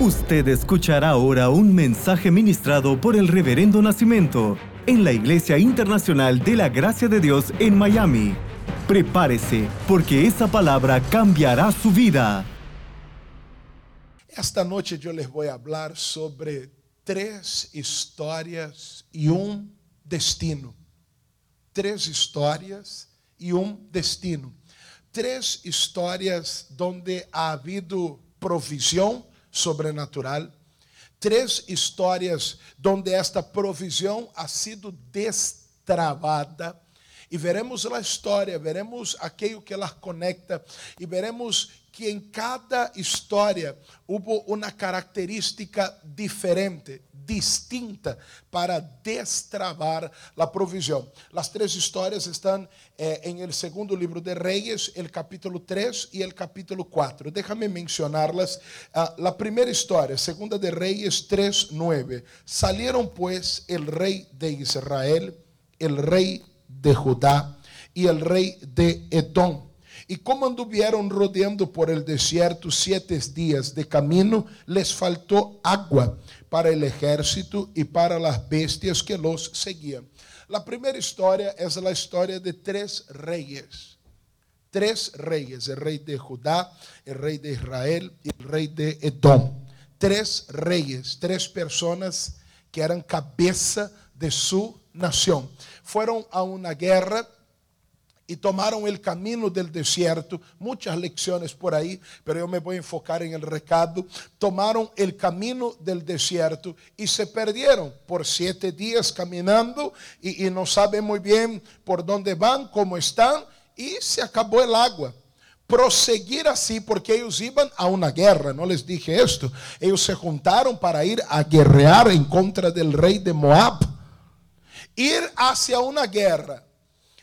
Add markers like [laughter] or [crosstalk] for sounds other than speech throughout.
Usted escuchará ahora un mensaje ministrado por el Reverendo Nacimiento en la Iglesia Internacional de la Gracia de Dios en Miami. Prepárese, porque esa palabra cambiará su vida. Esta noche yo les voy a hablar sobre tres historias y un destino. Tres historias y un destino. Tres historias donde ha habido provisión sobrenatural. Três histórias onde esta provisão ha sido destravada. E veremos a história, veremos aquilo que ela conecta e veremos que em cada história houve uma característica diferente, distinta, para destravar a provisão. As três histórias estão eh, em el segundo livro de Reis, el capítulo 3 e el capítulo 4. Déjame mencioná-las. Ah, a primeira história, segunda de Reis 3, 9. Salieron pues el rei de Israel, el rei de Judá e el rei de Edom e como anduvieron rodeando por el desierto siete días de camino, les faltó agua para el ejército y para las bestias que los seguían. La primera historia es la historia de tres reyes. Tres reyes, el rey de Judá, el rey de Israel y el rey de Edom. Tres reyes, tres personas que eran cabeza de su nación. Fueron a una guerra y tomaron el camino del desierto, muchas lecciones por ahí, pero yo me voy a enfocar en el recado. Tomaron el camino del desierto y se perdieron por siete días caminando y, y no saben muy bien por dónde van, cómo están, y se acabó el agua. Proseguir así porque ellos iban a una guerra, no les dije esto. Ellos se juntaron para ir a guerrear en contra del rey de Moab. Ir hacia una guerra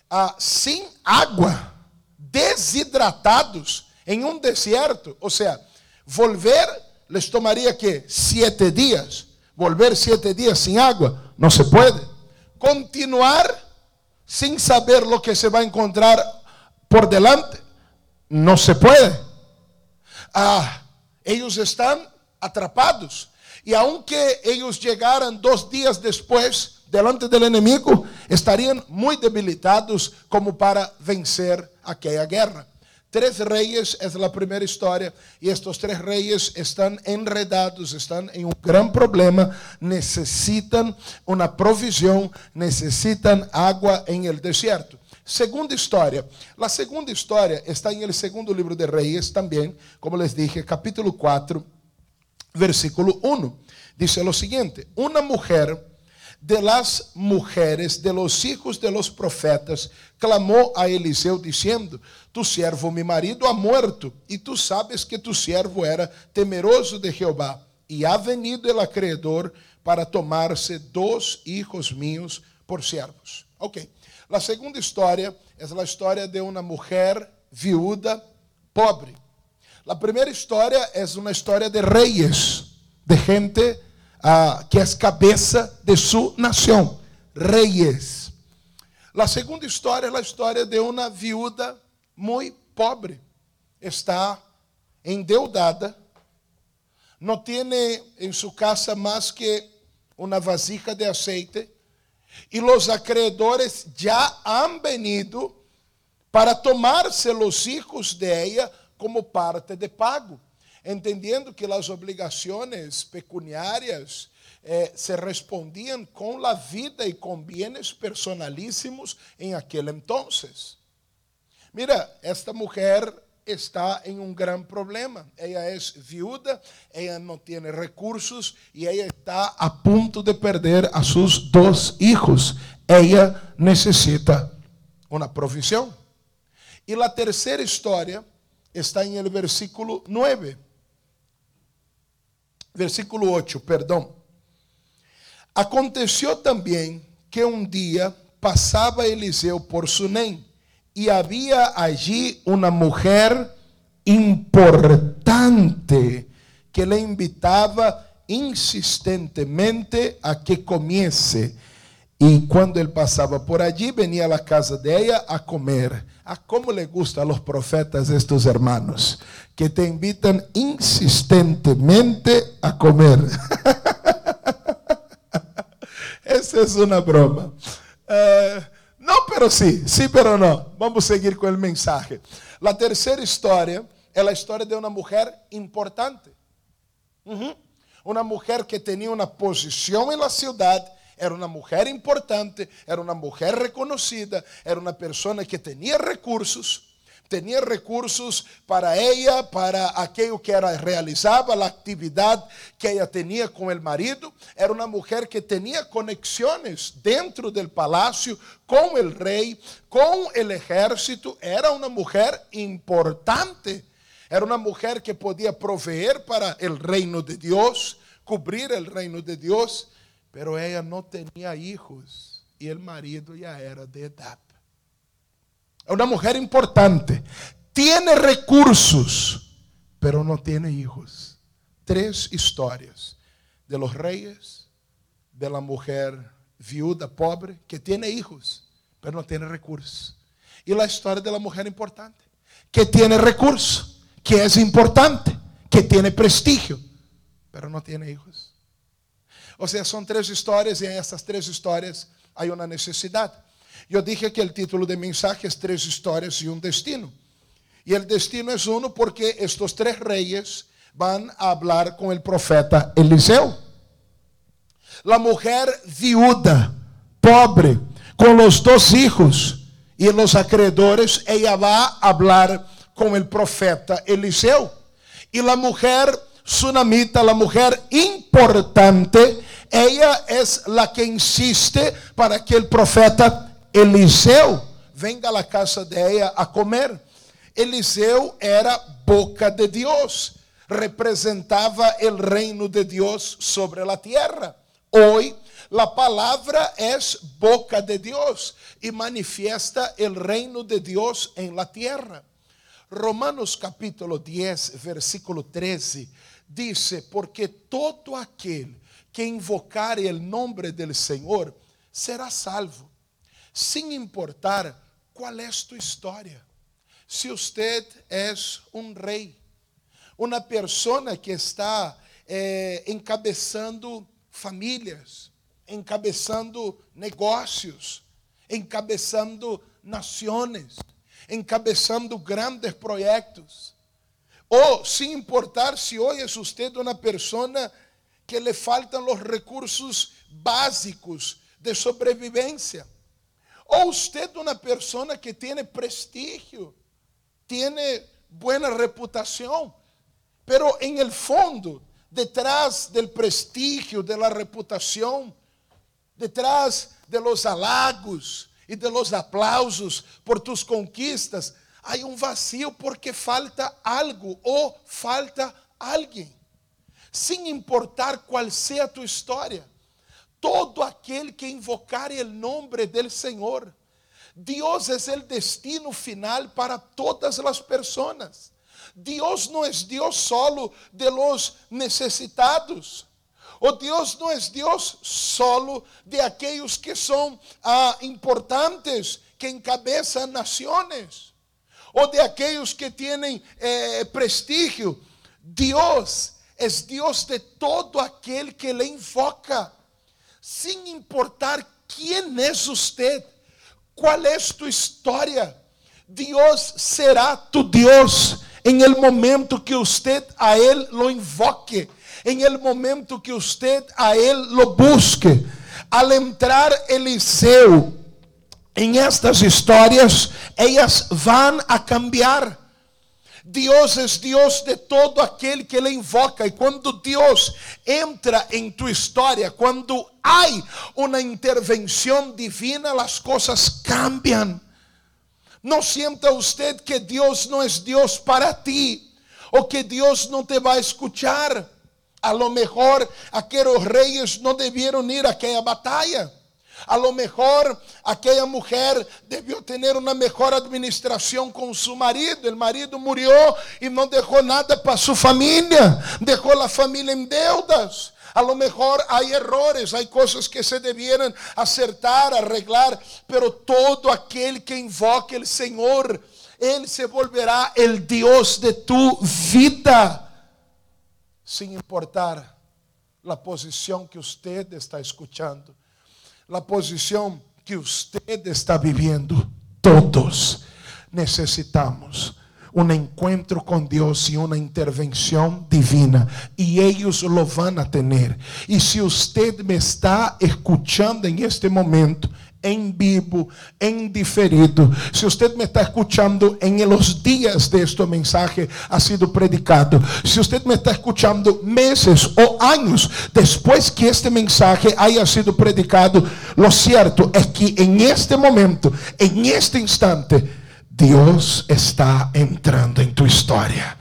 ah, sem água, desidratados em um deserto. Ou seja, volver les tomaria que sete dias. Volver sete dias sem água, não se pode. Continuar sem saber o que se vai encontrar por delante, não se pode. Ah, eles estão atrapados. E aunque eles chegaram dois dias depois, delante del enemigo, estarían muy debilitados como para vencer aquella guerra. Tres reyes es la primera historia y estos tres reyes están enredados, están en un gran problema, necesitan una provisión, necesitan agua en el desierto. Segunda história. A segunda história está em el segundo livro de Reis também, como les dije, capítulo 4, versículo 1. Dice lo siguiente: Uma mulher de las mujeres de los hijos de los profetas, clamó a Eliseo diciendo, tu siervo mi marido ha muerto, y tú sabes que tu siervo era temeroso de Jehová, y ha venido el acreedor para tomarse dos hijos míos por siervos. Ok, la segunda historia es la historia de una mujer viuda pobre. La primera historia es una historia de reyes, de gente ah, que é cabeça de sua nação, reis. A segunda história é a história de uma viúva muito pobre. Está endeudada, não tem em sua casa mais que uma vasija de aceite, e os acreedores já han venido para tomar-se os hijos de ella como parte de pago entendiendo que las obligaciones pecuniarias eh, se respondían con la vida y con bienes personalísimos en aquel entonces. Mira, esta mujer está em um grande problema. Ela é viúva, ela não tem recursos e ela está a ponto de perder a seus dois filhos. Ela necessita uma provisão. E a terceira história está em el versículo 9 versículo 8, perdão. Aconteceu também que um dia passava Eliseu por Sunem e havia allí uma mulher importante que le invitava insistentemente a que comiese. E quando ele passava por allí, venia à casa dela a comer. A como le gusta a los profetas estos hermanos que te invitan insistentemente a comer. Essa é uma broma. Uh, pero sí, sí, pero não. Vamos seguir com o mensagem. A terceira história é a história de uma mulher importante. Uma mulher que tinha uma posição em la cidade era uma mulher importante, era uma mulher reconhecida, era uma pessoa que tinha recursos, tinha recursos para ela, para aquilo que ela realizava, a atividade que ela tinha com o marido. Era uma mulher que tinha conexões dentro do palácio com o rei, com o exército. Era uma mulher importante. Era uma mulher que podia proveer para o reino de Deus, cobrir o reino de Deus. Pero ella no tenía hijos y el marido ya era de edad. Una mujer importante. Tiene recursos, pero no tiene hijos. Tres historias de los reyes, de la mujer viuda pobre que tiene hijos, pero no tiene recursos. Y la historia de la mujer importante, que tiene recursos, que es importante, que tiene prestigio, pero no tiene hijos. Ou seja, são três histórias e em essas três histórias há uma necessidade. Eu dije que o título de mensagem é Três Histórias e um Destino. E o destino é um porque estes três reis vão falar com o profeta Eliseu. A mulher viúda, pobre, com os dois filhos e os acreedores, ela vai falar com o profeta Eliseu. E a mulher sunamita, a mulher importante, ella es la que insiste para que el profeta Eliseu venga a la casa de ella a comer. Eliseu era boca de Dios, representaba el reino de Dios sobre la tierra. Hoy la palabra es boca de Dios y manifiesta el reino de Dios en la tierra. Romanos capítulo 10, versículo 13 dice, porque todo aquel que invocar o nome do Senhor será salvo, sem importar qual é tua história. Se você é um rei, uma pessoa que está eh, encabeçando famílias, encabeçando negócios, encabeçando nações, encabeçando grandes projetos. Ou, sem importar se hoje é você uma pessoa que le faltan los recursos básicos de sobrevivencia. O usted una persona que tiene prestigio, tiene buena reputación, pero en el fondo, detrás del prestigio, de la reputación, detrás de los halagos y de los aplausos por tus conquistas, hay un vacío porque falta algo o falta alguien sem importar qual seja a tua história. Todo aquele que invocar o nome do Senhor, Deus é o destino final para todas as pessoas. Deus não é Deus solo de los necessitados. O Deus não é Deus solo de aqueles que são ah, importantes, que encabeçam nações, ou de aqueles que têm eh, prestígio. Deus é Deus de todo aquele que le invoca, sem importar quem é você, qual é tu história. Deus será tu Deus em el momento que você a Ele lo invoque, em el momento que você a Ele lo busque. Al entrar Eliseu em estas histórias, elas vão a cambiar. Deus é Deus de todo aquele que Ele invoca. E quando Deus entra em tua história, quando há uma intervenção divina, as coisas cambiam. Não sienta você que Deus não é Deus para ti, ou que Deus não te vai escuchar. A lo mejor aqueles reis não devieron ir àquela batalha. A lo mejor aquella mujer debió tener una mejor administración con su marido. El marido murió y no dejó nada para su familia. Dejó la familia en deudas. A lo mejor hay errores, hay cosas que se debieran acertar, arreglar, pero todo aquel que invoque el Señor, Él se volverá el Dios de tu vida, sin importar la posición que usted está escuchando, la posición que usted está viviendo. Todos necesitamos un encuentro con Dios y una intervención divina. Y ellos lo van a tener. Y si usted me está escuchando en este momento, em vivo, em diferido. Se você me está escutando em los dias de este mensaje ha sido predicado, se você me está escutando meses ou anos depois que este mensaje haya sido predicado, lo cierto é que em este momento, em este instante, Deus está entrando em tu história.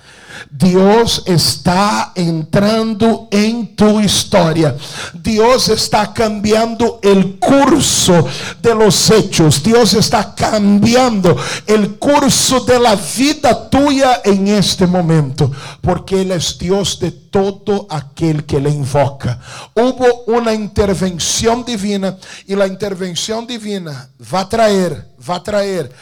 Dios está entrando en tu historia. Dios está cambiando el curso de los hechos. Dios está cambiando el curso de la vida tuya en este momento. Porque Él es Dios de todo aquel que le invoca. Hubo una intervención divina y la intervención divina va a traer, va a traer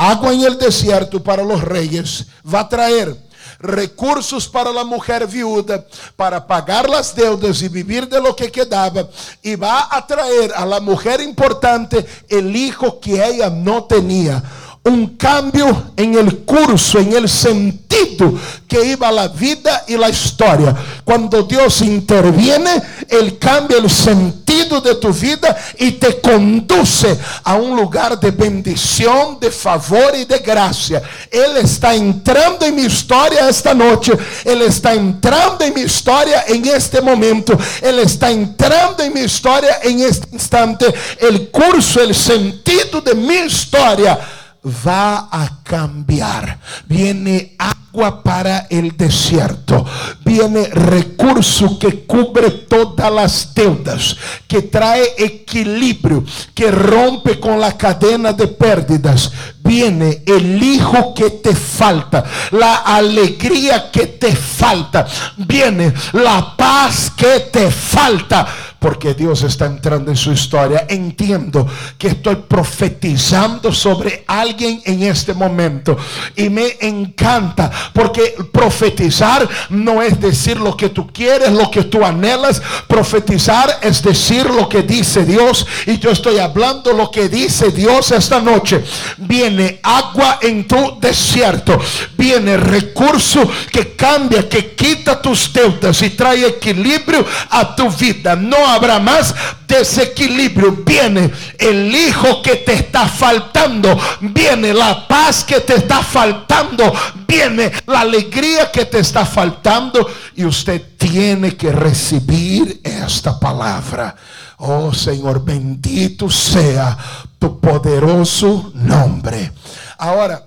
agua en el desierto para los reyes, va a traer recursos para a mulher viúva, para pagar as deudas e viver de lo que quedava, e vai atrair a la mulher importante el hijo que ela não tinha um cambio em el curso, em el sentido que iba a la vida e la história. Quando Deus interviene, Ele cambia el sentido de tu vida e te conduce a um lugar de bendição, de favor e de graça. Ele está entrando em minha história esta noite. Ele está entrando em minha história em este momento. Ele está entrando em minha história em este instante. El curso, el sentido de minha história va a cambiar. Viene agua para el desierto. Viene recurso que cubre todas las deudas, que trae equilibrio, que rompe con la cadena de pérdidas. Viene el hijo que te falta, la alegría que te falta. Viene la paz que te falta porque Dios está entrando en su historia. Entiendo que estoy profetizando sobre alguien en este momento y me encanta porque profetizar no es decir lo que tú quieres, lo que tú anhelas. Profetizar es decir lo que dice Dios y yo estoy hablando lo que dice Dios esta noche. Viene agua en tu desierto, viene recurso que cambia, que quita tus deudas y trae equilibrio a tu vida. No habrá más desequilibrio. Viene el hijo que te está faltando. Viene la paz que te está faltando. Viene la alegría que te está faltando. Y usted tiene que recibir esta palabra. Oh Señor, bendito sea tu poderoso nombre. Ahora,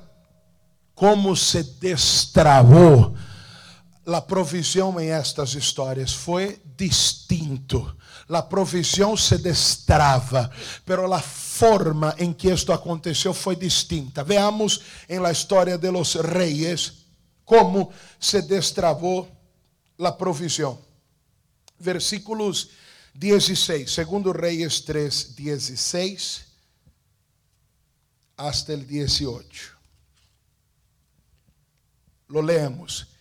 ¿cómo se destrabó la provisión en estas historias? Fue distinto a provisão se destrava, pero a forma em que isto aconteceu foi distinta. Veamos em la história de los reyes como se destravou a provisão. Versículos 16, segundo Reis 3, 16 hasta el 18. Lo leemos.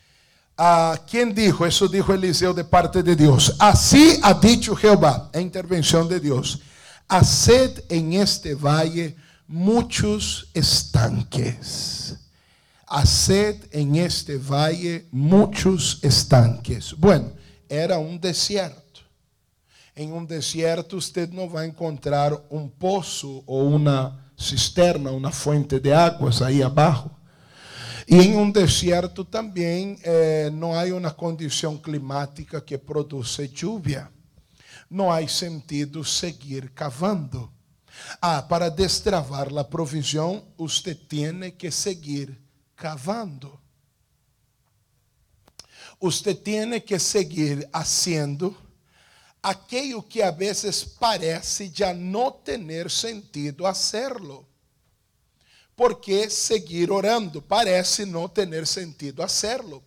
Ah, ¿Quién dijo? Eso dijo Eliseo de parte de Dios. Así ha dicho Jehová, en intervención de Dios. Haced en este valle muchos estanques. Haced en este valle muchos estanques. Bueno, era un desierto. En un desierto usted no va a encontrar un pozo o una cisterna, una fuente de aguas ahí abajo. E em um deserto também eh, não há uma condição climática que produza lluvia. Não há sentido seguir cavando. Ah, para destravar a provisão, você tem que seguir cavando. Você tem que seguir haciendo aquilo que a vezes parece já não ter sentido hacerlo. Porque seguir orando parece não ter sentido hacerlo.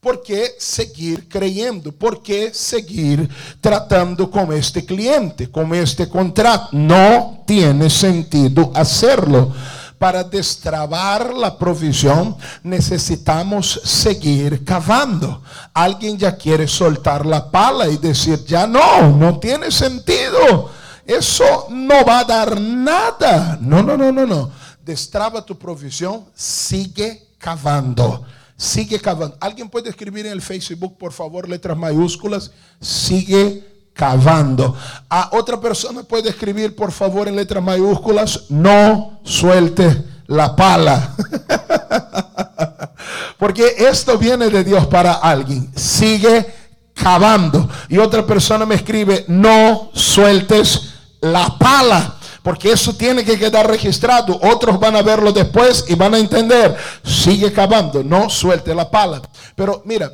¿Por qué seguir creyendo? ¿Por qué seguir tratando con este cliente, con este contrato? No tiene sentido hacerlo. Para destrabar la provisión necesitamos seguir cavando. Alguien ya quiere soltar la pala y decir, ya no, no tiene sentido. Eso no va a dar nada. No, no, no, no, no. Destraba tu provisión, sigue cavando. Sigue cavando. Alguien puede escribir en el Facebook, por favor, letras mayúsculas. Sigue cavando. A otra persona puede escribir, por favor, en letras mayúsculas. No suelte la pala. [laughs] Porque esto viene de Dios para alguien. Sigue cavando. Y otra persona me escribe, no sueltes la pala porque eso tiene que quedar registrado. Otros van a verlo después y van a entender. Sigue cavando, no suelte la pala. Pero mira,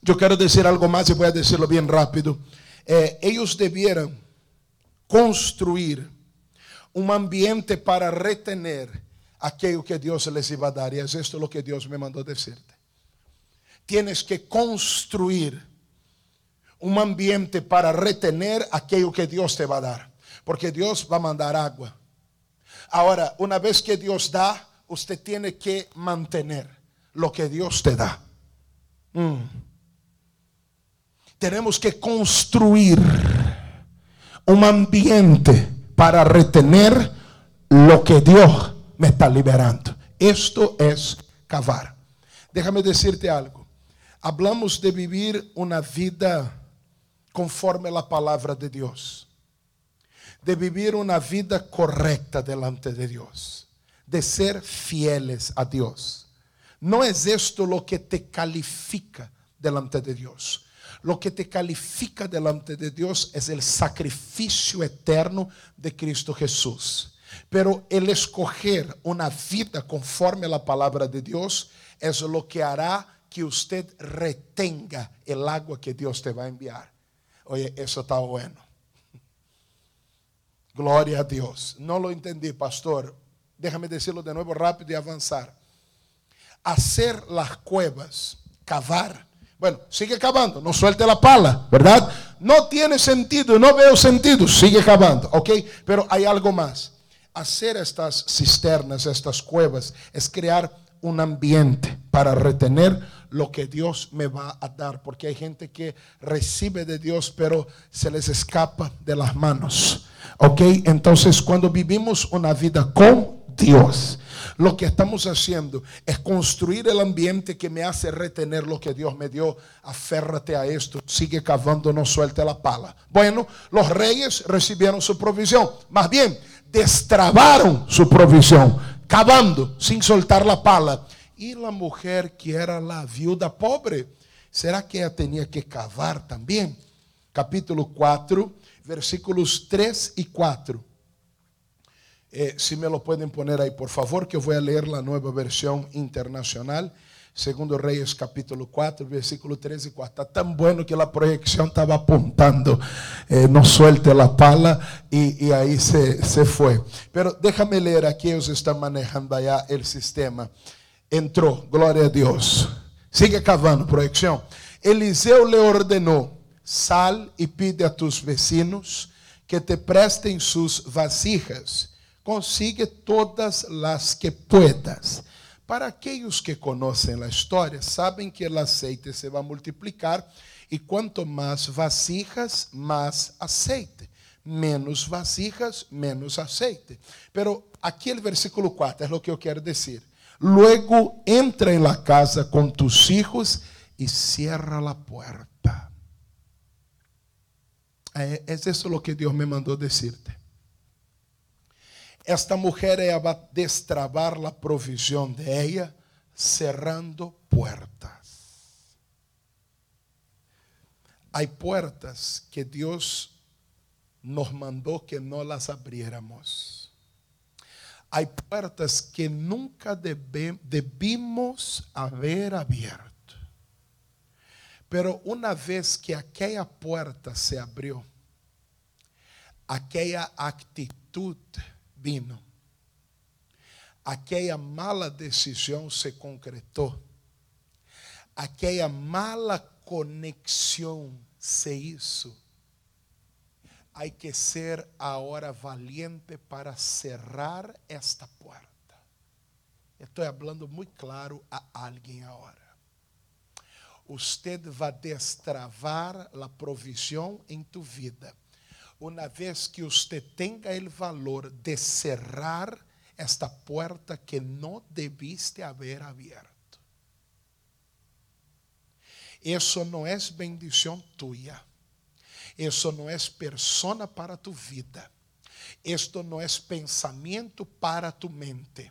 yo quiero decir algo más y voy a decirlo bien rápido. Eh, ellos debieran construir un ambiente para retener aquello que Dios les iba a dar. Y es esto lo que Dios me mandó decirte. Tienes que construir un ambiente para retener aquello que Dios te va a dar. Porque Dios va a mandar agua. Ahora, una vez que Dios da, usted tiene que mantener lo que Dios te da. Mm. Tenemos que construir un ambiente para retener lo que Dios me está liberando. Esto es cavar. Déjame decirte algo. Hablamos de vivir una vida conforme la palabra de Dios de vivir una vida correcta delante de Dios, de ser fieles a Dios. No es esto lo que te califica delante de Dios. Lo que te califica delante de Dios es el sacrificio eterno de Cristo Jesús. Pero el escoger una vida conforme a la palabra de Dios es lo que hará que usted retenga el agua que Dios te va a enviar. Oye, eso está bueno. Glória a Deus. Não lo entendi, pastor. Déjame decirlo de novo rápido e avançar. Hacer las cuevas, cavar. Bueno, sigue cavando, no suelte la pala, ¿verdad? No tiene sentido, no veo sentido, sigue cavando, ¿ok? Pero hay algo más. Hacer estas cisternas, estas cuevas, es crear un ambiente para retener lo que Dios me va a dar, porque hay gente que recibe de Dios, pero se les escapa de las manos. ¿Ok? Entonces, cuando vivimos una vida con Dios, lo que estamos haciendo es construir el ambiente que me hace retener lo que Dios me dio. Aférrate a esto, sigue cavando, no suelte la pala. Bueno, los reyes recibieron su provisión, más bien destrabaron su provisión, cavando sin soltar la pala. Y la mujer que era la viuda pobre, ¿será que ella tenía que cavar también? Capítulo 4, versículos 3 y 4. Eh, si me lo pueden poner ahí, por favor, que voy a leer la nueva versión internacional. Segundo Reyes capítulo 4, versículo 3 y 4. Está tan bueno que la proyección estaba apuntando. Eh, no suelte la pala y, y ahí se, se, fue. Pero déjame leer aquí, ellos están manejando allá el sistema. Entró, gloria a Dios. Sigue cavando, proyección. Eliseo le ordenó, sal y pide a tus vecinos que te presten sus vasijas. Consigue todas las que puedas. Para aquellos que conocen la historia, saben que el aceite se va a multiplicar y cuanto más vasijas, más aceite. Menos vasijas, menos aceite. Pero aquí el versículo 4 es lo que yo quiero decir. Luego entra en la casa con tus hijos y cierra la puerta. Es eso lo que Dios me mandó decirte. Esta mujer ella va a destrabar la provisión de ella cerrando puertas. Hay puertas que Dios nos mandó que no las abriéramos. Hay puertas que nunca debimos haber. Pero una vez que aquella puerta se abrió, aquella actitud vino, aquella mala decisión se concretó, aquela mala conexão se hizo. Hay que ser ahora valiente para cerrar esta puerta. Estou falando muito claro a alguém agora. Usted vai destravar a provisão em tu vida. Uma vez que usted tenha o valor de cerrar esta puerta que não debiste haber abierto. Isso não é bendição tuya. Isso não é persona para tu vida. Isto não é pensamento para tu mente.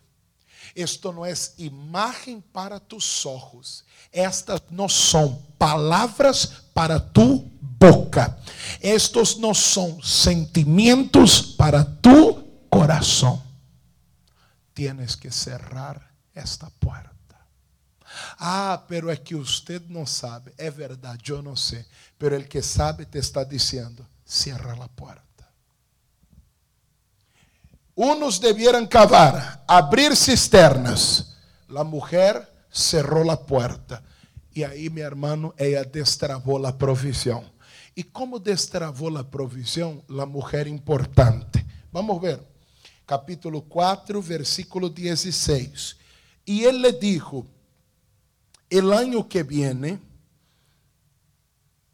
Isto não é imagem para tus ojos. Estas não são palavras para tu boca. Estos não são sentimentos para tu coração. Tienes que cerrar esta porta. Ah, pero é que usted não sabe. É verdade, eu não sei. Pero el que sabe te está dizendo: cierra a porta. Unos debieran cavar, abrir cisternas. La mujer cerró la puerta. E aí, meu irmão, ela destravou a provisão. E como destravou a provisão? A mulher importante. Vamos ver. Capítulo 4, versículo 16. E ele lhe dijo: El año que viene,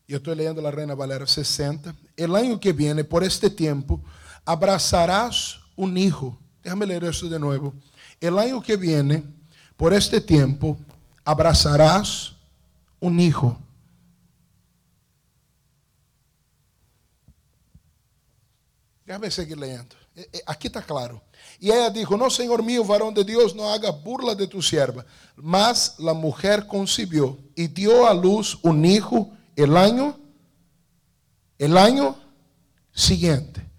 eu estou lendo a Reina Valera 60, el año que viene, por este tempo, abrazarás un hijo. Déjame leer esto de nuevo. El año que viene, por este tiempo, abrazarás un hijo. Déjame seguir leyendo. Eh, eh, aqui está claro. E ela dijo: No, Senhor mío, varão de Deus, não haga burla de tu sierva. Mas la mujer concibió e dio a luz un hijo el año, el año siguiente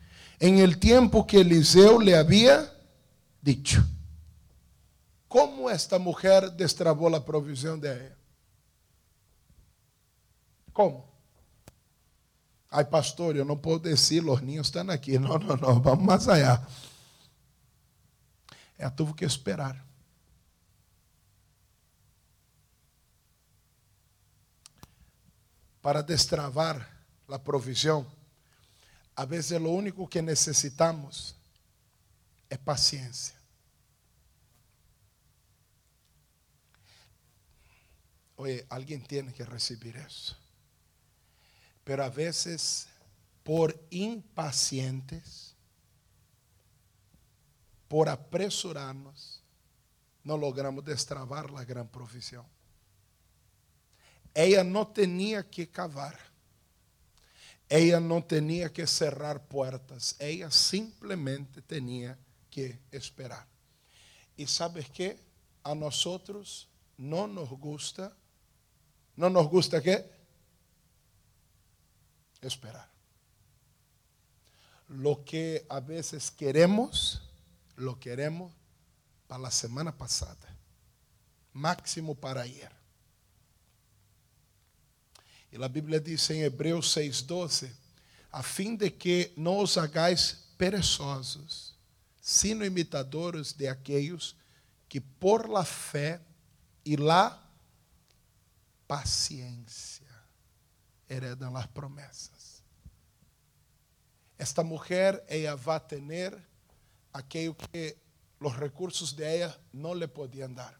en el tiempo que Eliseo le había dicho. ¿Cómo esta mujer destrabó la provisión de ella? ¿Cómo? Ay, pastor, yo no puedo decir, los niños están aquí. No, no, no, vamos más allá. Ella tuvo que esperar. Para destravar la provisión a vezes lo único que necesitamos é paciência. Oye, alguém tem que receber isso. Pero a vezes, por impacientes, por apressurarnos, não logramos destravar a grande provisão. Ela não tinha que cavar. Ella não tinha que cerrar portas, ella simplesmente tinha que esperar. E sabes que a nós não nos gusta, não nos gusta que esperar. Lo que a veces queremos, lo queremos para a semana passada, máximo para ayer. E a Bíblia diz em Hebreus 6,12: a fim de que não os hagais perezosos, sino imitadores de aqueles que por la fé e la paciência heredam as promessas. Esta mulher, ela vai ter aquilo que os recursos de ela não lhe podiam dar.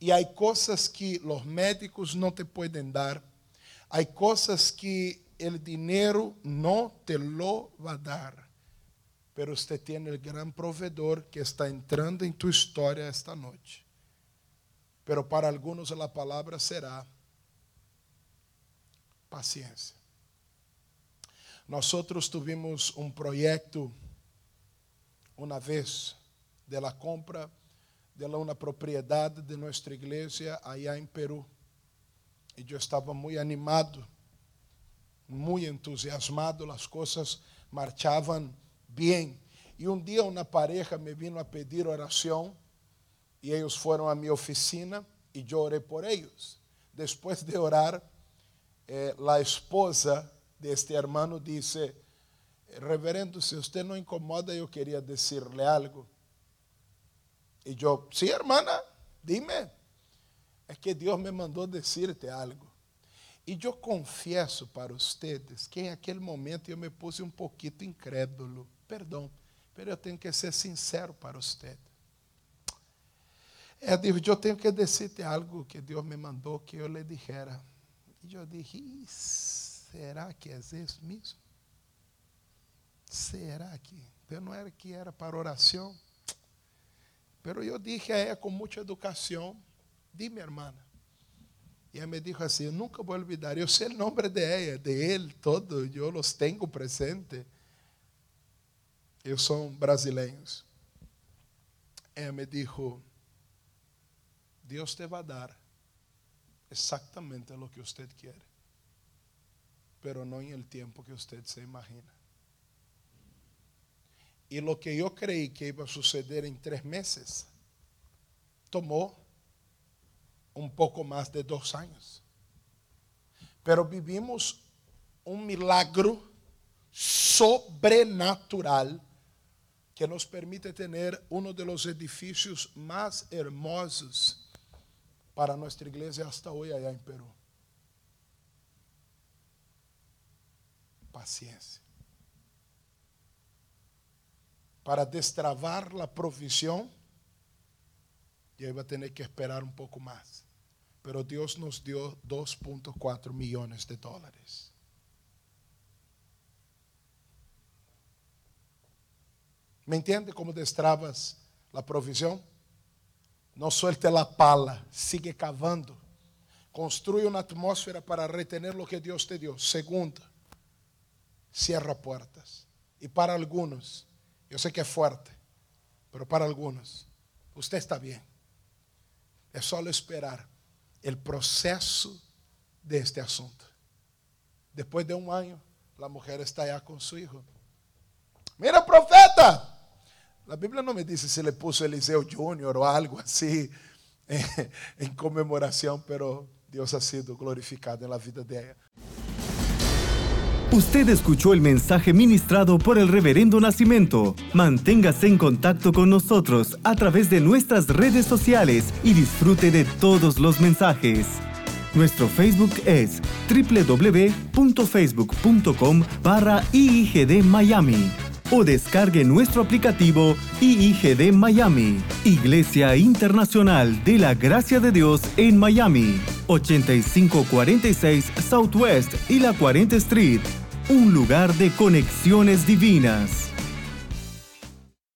E há coisas que os médicos não te podem dar Há coisas que o dinheiro não te lo vai dar, pero você tem o gran provedor que está entrando em tu história esta noite. Pero para alguns a palavra será paciência. Nós tivemos um projeto uma vez de la compra de uma propriedade de nossa igreja allá em Peru. E eu estava muito animado, muito entusiasmado, as coisas marchavam bem. E um dia uma pareja me vino a pedir oração e eles foram à minha oficina e eu orei por eles. Depois de orar, eh, a esposa deste hermano disse: Reverendo, se você não incomoda, eu queria dizer-lhe algo. E eu, sim, sí, hermana, dime. é que Deus me mandou decirte algo. E eu confesso para vocês que em aquele momento eu me puse um pouquinho incrédulo. Perdão, mas eu tenho que ser sincero para vocês. É, eu tenho que decirte algo que Deus me mandou que eu lhe dijera. E eu dije, será que é isso mesmo? Será que? Eu não era que era para oração. Pero eu dije a ela com muita educação, dime hermana. E ela me disse assim, nunca vou olvidar, eu sei o nome de ela, de ele, todo, eu os tenho presente. Eu sou brasileiros. Ela me disse, Deus te vai dar exatamente o que você quer, pero não em el tempo que você se imagina. E lo que eu creí que iba a suceder em três meses, tomou um pouco mais de dois anos. Pero vivimos um milagro sobrenatural que nos permite ter um dos edifícios mais hermosos para nuestra iglesia hasta hoy allá en Perú. Paciencia. Para destravar la provisión, ya iba a tener que esperar un poco más. Pero Dios nos dio 2.4 millones de dólares. ¿Me entiende cómo destrabas la provisión? Não suelte a pala, sigue cavando. Construye uma atmósfera para retener lo que Deus te deu. Segunda, cierra puertas. E para alguns, eu sei que é forte, mas para alguns, você está bem. É só esperar o processo deste assunto. Depois de um ano, a mulher está já com seu filho. Mira, profeta, a Bíblia não me disse se ele puso Eliseu Júnior ou algo assim [laughs] em comemoração, pero Deus ha sido glorificado na vida dela. Usted escuchó el mensaje ministrado por el Reverendo Nacimiento. Manténgase en contacto con nosotros a través de nuestras redes sociales y disfrute de todos los mensajes. Nuestro Facebook es www.facebook.com barra Miami o descargue nuestro aplicativo IIGD Miami, Iglesia Internacional de la Gracia de Dios en Miami, 8546 Southwest y la 40 Street, un lugar de conexiones divinas.